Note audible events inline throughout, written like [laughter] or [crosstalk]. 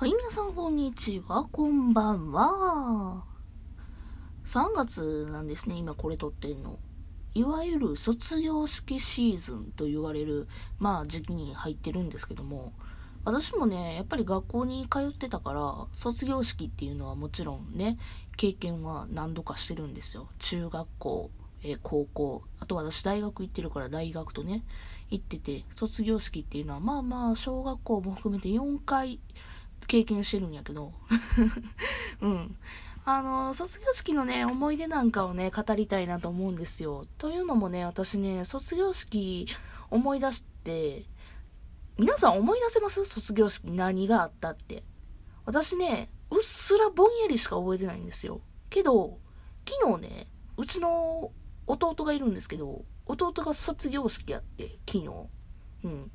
はい、皆さんこんにちは、こんばんは。3月なんですね、今これ撮ってんの。いわゆる卒業式シーズンと言われる、まあ時期に入ってるんですけども、私もね、やっぱり学校に通ってたから、卒業式っていうのはもちろんね、経験は何度かしてるんですよ。中学校、え高校、あと私大学行ってるから大学とね、行ってて、卒業式っていうのはまあまあ小学校も含めて4回、経験してるんやけど。[laughs] うん。あの、卒業式のね、思い出なんかをね、語りたいなと思うんですよ。というのもね、私ね、卒業式思い出して、皆さん思い出せます？卒業式何があったって。私ね、うっすらぼんやりしか覚えてないんですよ。けど、昨日ね、うちの弟がいるんですけど、弟が卒業式やって、昨日。うん。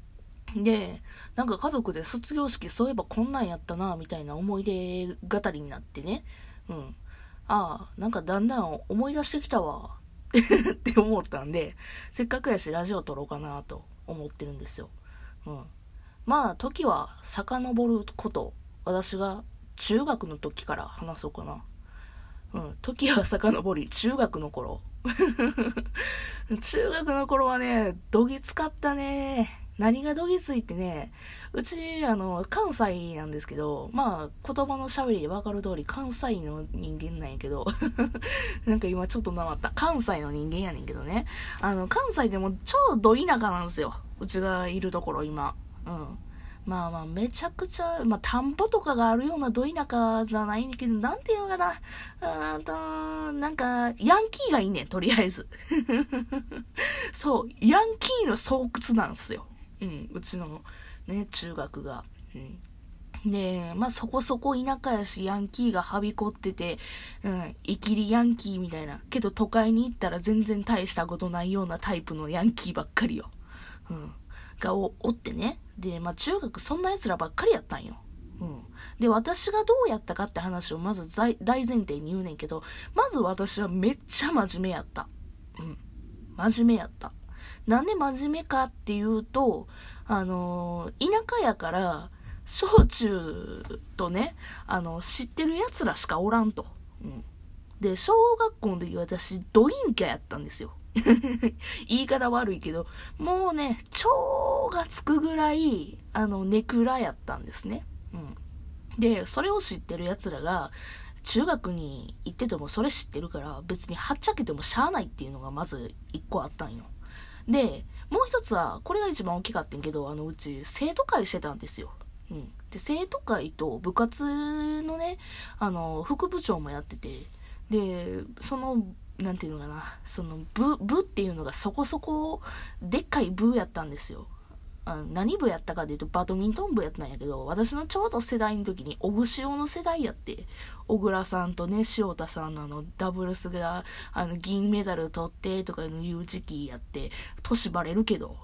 で、なんか家族で卒業式そういえばこんなんやったな、みたいな思い出語りになってね。うん。ああ、なんかだんだん思い出してきたわ。[laughs] って思ったんで、せっかくやしラジオ撮ろうかなと思ってるんですよ。うん。まあ、時は遡ること、私が中学の時から話そうかな。うん。時は遡り、中学の頃。[laughs] 中学の頃はね、どぎつかったね。何がどぎついってね、うち、あの、関西なんですけど、まあ、言葉の喋りでわかる通り、関西の人間なんやけど、[laughs] なんか今ちょっとなまった。関西の人間やねんけどね。あの、関西でも超ど田舎なんですよ。うちがいるところ、今。うん。まあまあ、めちゃくちゃ、まあ、田んぼとかがあるようなど田舎じゃないんだけど、なんていうのかな。うんと、なんか、ヤンキーがいいね、とりあえず。[laughs] そう、ヤンキーの巣窟なんですよ。うん、うちのね、中学が。うん。で、まあそこそこ田舎やし、ヤンキーがはびこってて、うん、イキリヤンキーみたいな。けど都会に行ったら全然大したことないようなタイプのヤンキーばっかりよ。うん。がおおってね。で、まあ中学そんな奴らばっかりやったんよ。うん。で、私がどうやったかって話をまず大前提に言うねんけど、まず私はめっちゃ真面目やった。うん。真面目やった。なんで真面目かっていうと、あの、田舎やから、小中とね、あの、知ってる奴らしかおらんと。うん。で、小学校の時私、ド陰キャやったんですよ。[laughs] 言い方悪いけど、もうね、蝶がつくぐらい、あの、ネクラやったんですね。うん。で、それを知ってる奴らが、中学に行っててもそれ知ってるから、別にはっちゃけてもしゃあないっていうのがまず一個あったんよ。で、もう一つは、これが一番大きかったんけど、あの、うち生徒会してたんですよ。うん。で、生徒会と部活のね、あの、副部長もやってて、で、その、なんていうのかな、その部、部っていうのがそこそこでっかい部やったんですよ。あ何部やったかでいうとバドミントン部やったんやけど、私のちょうど世代の時に、オブシオの世代やって、小倉さんとね、塩田さんのあの、ダブルスが、あの、銀メダル取ってとかいう時期やって、年バレるけど。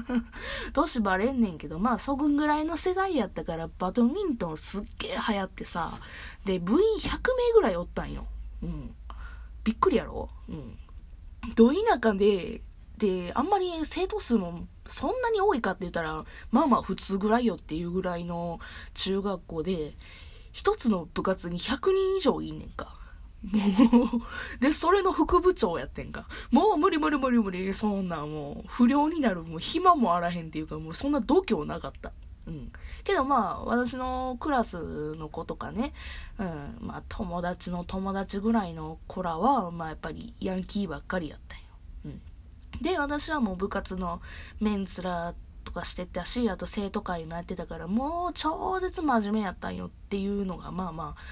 [laughs] 年バレんねんけど、まあ、そぐんぐらいの世代やったから、バドミントンすっげえ流行ってさ、で、部員100名ぐらいおったんよ。うん。びっくりやろ？うん。ど田舎で、で、あんまり生徒数もそんなに多いかって言ったら、まあまあ普通ぐらいよっていうぐらいの中学校で、一つの部活に100人以上いんねんか。もう、で、それの副部長やってんか。もう無理無理無理無理、そんなもう、不良になる、もう暇もあらへんっていうか、もうそんな度胸なかった。うん。けどまあ、私のクラスの子とかね、うん、まあ友達の友達ぐらいの子らは、まあやっぱりヤンキーばっかりやったんよ。うん。で、私はもう部活のメンツラとかしてたし、あと生徒会もやってたから、もう超絶真面目やったんよっていうのが、まあまあ、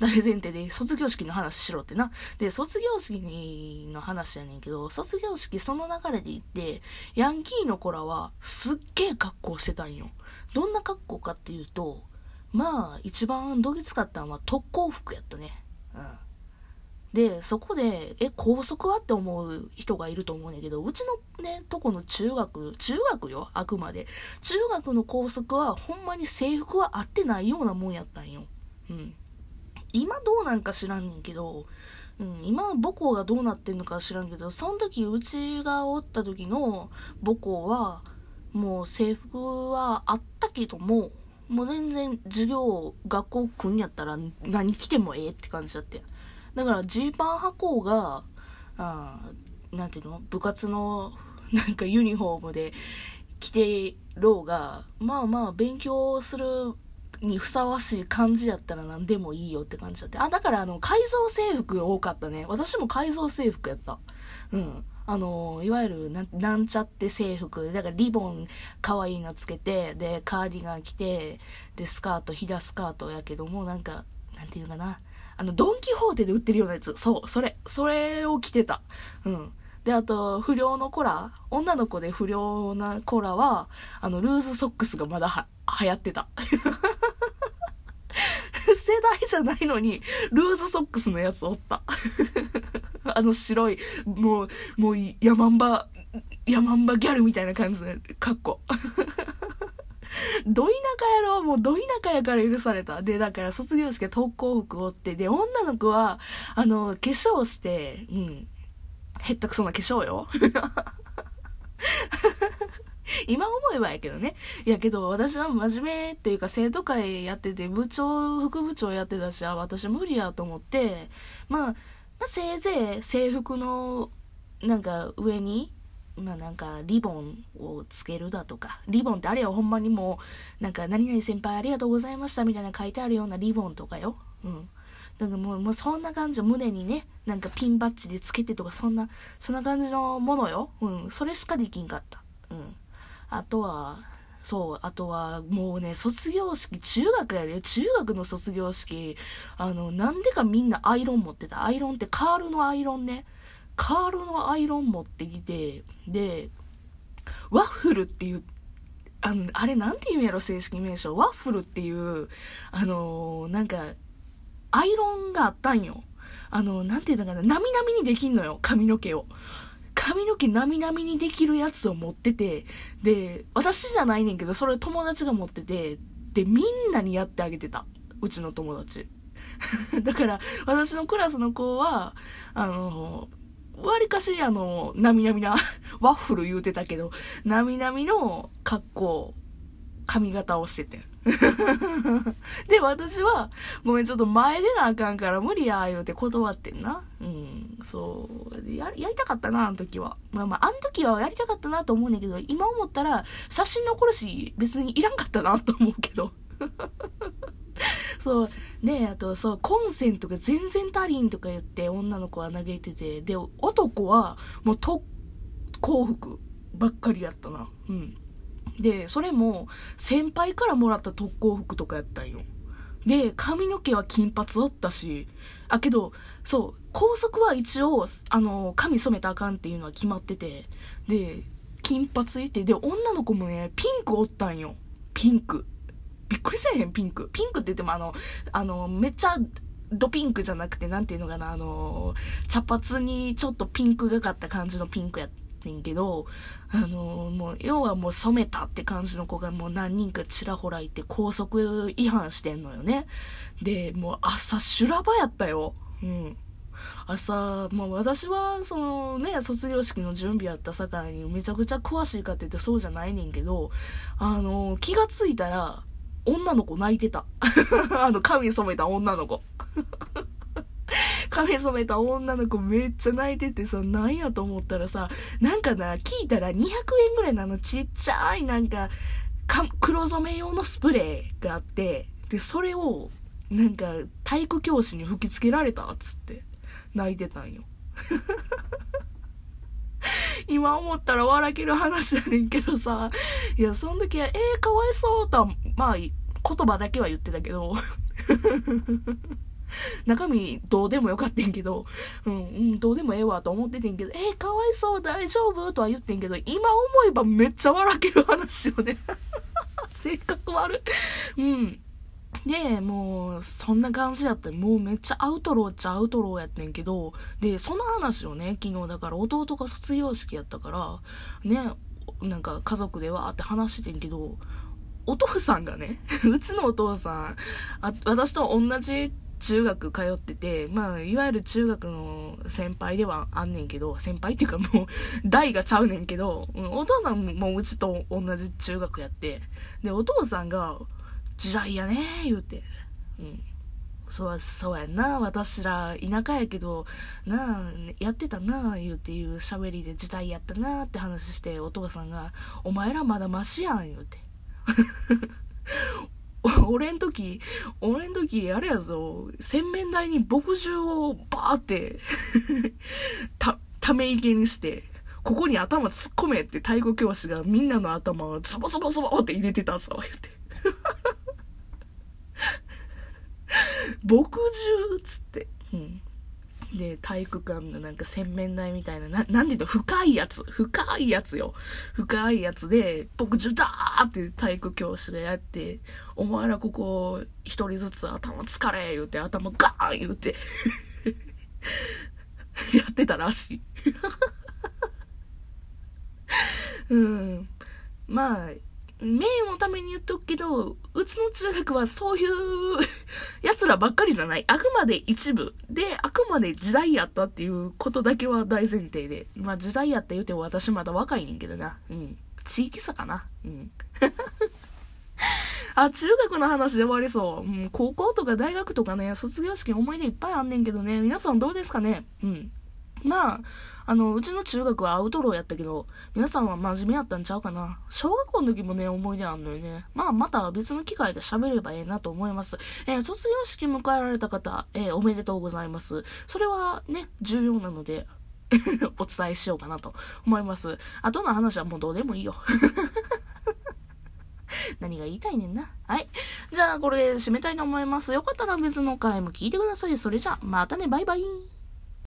大前提で卒業式の話しろってな。で、卒業式にの話やねんけど、卒業式その流れで行って、ヤンキーの子らはすっげえ格好してたんよ。どんな格好かっていうと、まあ、一番どぎつかったのは特攻服やったね。うん。で、そこで、え、校則はって思う人がいると思うねんけど、うちのね、とこの中学、中学よ、あくまで。中学の校則は、ほんまに制服は合ってないようなもんやったんよ。うん。今どうなんか知らんねんけど、うん、今母校がどうなってんのか知らんけど、その時うちがおった時の母校は、もう制服はあったけども、もう全然授業、学校来んやったら何着てもええって感じだって。だからジーパン履こうが、あなんていうの？部活の [laughs] なんかユニフォームで着てろうが、まあまあ勉強するにふさわしい感じやったら何でもいいよって感じだって。あ、だからあの、改造制服多かったね。私も改造制服やった。うん。あの、いわゆるな、なんちゃって制服。だからリボン可愛いのつけて、で、カーディガン着て、で、スカート、ひだスカートやけども、なんか、なんていうかな。あの、ドンキホーテで売ってるようなやつ。そう、それ、それを着てた。うん。で、あと、不良の子ら、女の子で不良な子らは、あの、ルーズソックスがまだは、流行ってた。[laughs] 世代じゃないのに、ルーズソックスのやつおった。[laughs] あの白い、もう、もう、ヤマンバ、ヤマンバギャルみたいな感じで、かっこ。[laughs] ど田舎やろもうど田舎やから許された。で、だから卒業式は特攻服をって、で、女の子は、あの、化粧して、うん。へったくそな化粧よ。[laughs] 今思えばやけどね。やけど、私は真面目っていうか生徒会やってて、部長、副部長やってたし、あ、私無理やと思って、まあ、まあ、せいぜい制服の、なんか上に、まあなんかリボンをつけるだとか、リボンってあれよ、ほんまにもう、なんか何々先輩ありがとうございましたみたいな書いてあるようなリボンとかよ。うん。だかもう、もうそんな感じ、胸にね、なんかピンバッジでつけてとか、そんな、そんな感じのものよ。うん。それしかできんかった。うん。あとは、そう、あとは、もうね、卒業式、中学やで、中学の卒業式、あの、なんでかみんなアイロン持ってた。アイロンってカールのアイロンね。カールのアイロン持ってきて、で、ワッフルっていう、あの、あれなんて言うんやろ、正式名称。ワッフルっていう、あのー、なんか、アイロンがあったんよ。あの、なんて言うのかな、なみなみにできんのよ、髪の毛を。髪の毛なみなみにできるやつを持ってて、で、私じゃないねんけど、それ友達が持ってて、で、みんなにやってあげてた。うちの友達。[laughs] だから、私のクラスの子は、あの、わりかし、あの、なみなみな、[laughs] ワッフル言うてたけど、なみなみの格好、髪型をしてて。[laughs] で、私は、ごめん、ちょっと前出なあかんから無理や、言うて断ってんな。うん、そう。や、やりたかったな、あの時は。まあまあ、あの時はやりたかったなと思うんだけど、今思ったら、写真残るし、別にいらんかったなと思うけど。[laughs] [laughs] そう。で、あと、そう、コンセントが全然足りんとか言って女の子は嘆いてて、で、男はもう特幸福ばっかりやったな。うん。で、それも先輩からもらった特攻服とかやったんよ。で、髪の毛は金髪おったし、あ、けど、そう、高速は一応、あの、髪染めたあかんっていうのは決まってて、で、金髪いて、で、女の子もね、ピンクおったんよ。ピンク。びっくりせえへん、ピンク。ピンクって言っても、あの、あの、めっちゃ、ドピンクじゃなくて、なんていうのかな、あの、茶髪にちょっとピンクがかった感じのピンクやねんけど、あのもう、要はもう染めたって感じの子がもう何人かちらほらいて高速違反してんのよね。で、もう朝修羅場やったよ。うん。朝、もう私は、そのね、卒業式の準備やったさかいにめちゃくちゃ詳しいかって言ってそうじゃないねんけど、あの、気がついたら、女の子泣いてた。[laughs] あの、髪染めた女の子。[laughs] 髪染めた女の子めっちゃ泣いててさ、なんやと思ったらさ、なんかな、聞いたら200円ぐらいのあのちっちゃいなんか、か黒染め用のスプレーがあって、で、それを、なんか、体育教師に吹きつけられたっつって、泣いてたんよ。[laughs] 今思ったら笑ける話やねんけどさ、いや、そん時は、えー、かわいそうとは、まあ、言葉だけは言ってたけど、[laughs] 中身どうでもよかったんけど、うん、うん、どうでもええわと思っててんけど、えー、かわいそう、大丈夫とは言ってんけど、今思えばめっちゃ笑ける話をね。[laughs] 性格悪い。うん。で、もう、そんな感じだった。もうめっちゃアウトローっちゃアウトローやってんけど、で、その話をね、昨日だから弟が卒業式やったから、ね、なんか家族でわーって話してんけど、お父さんがね、[laughs] うちのお父さん、あ私と同じ中学通ってて、まあ、いわゆる中学の先輩ではあんねんけど、先輩っていうかもう、[laughs] 代がちゃうねんけど、お父さんもうちと同じ中学やって、で、お父さんが、時代やねー言うて。うん。そうそうやんな私ら田舎やけどなあやってたなあ言うていう喋りで時代やったなあって話してお父さんが「お前らまだマシやん」言うて [laughs] 俺ん時俺ん時あれやぞ洗面台に墨汁をバーって [laughs] たため池にしてここに頭突っ込めって太鼓教師がみんなの頭をズボズボズボって入れてたぞ言うて [laughs] 墨汁っつって。うん。で、体育館のなんか洗面台みたいな、な、なんていうの、深いやつ。深いやつよ。深いやつで、墨汁だーって体育教師がやって、お前らここ、一人ずつ頭疲れ言うて、頭ガーン言うて [laughs] やってたらしい [laughs] うん。まあ、名誉のために言っとくけど、うちの中学はそういう奴らばっかりじゃない。あくまで一部。で、あくまで時代やったっていうことだけは大前提で。まあ時代やった言うても私まだ若いねんけどな。うん。地域差かな。うん。[laughs] あ、中学の話で終わりそう。うん、高校とか大学とかね、卒業式思い出いっぱいあんねんけどね、皆さんどうですかねうん。まあ、あの、うちの中学はアウトローやったけど、皆さんは真面目やったんちゃうかな。小学校の時もね、思い出あんのよね。まあ、また別の機会で喋ればええなと思います。えー、卒業式迎えられた方、えー、おめでとうございます。それはね、重要なので、[laughs] お伝えしようかなと思います。後の話はもうどうでもいいよ。[laughs] 何が言いたいねんな。はい。じゃあ、これで締めたいと思います。よかったら別の回も聞いてください。それじゃあ、またね、バイバイ。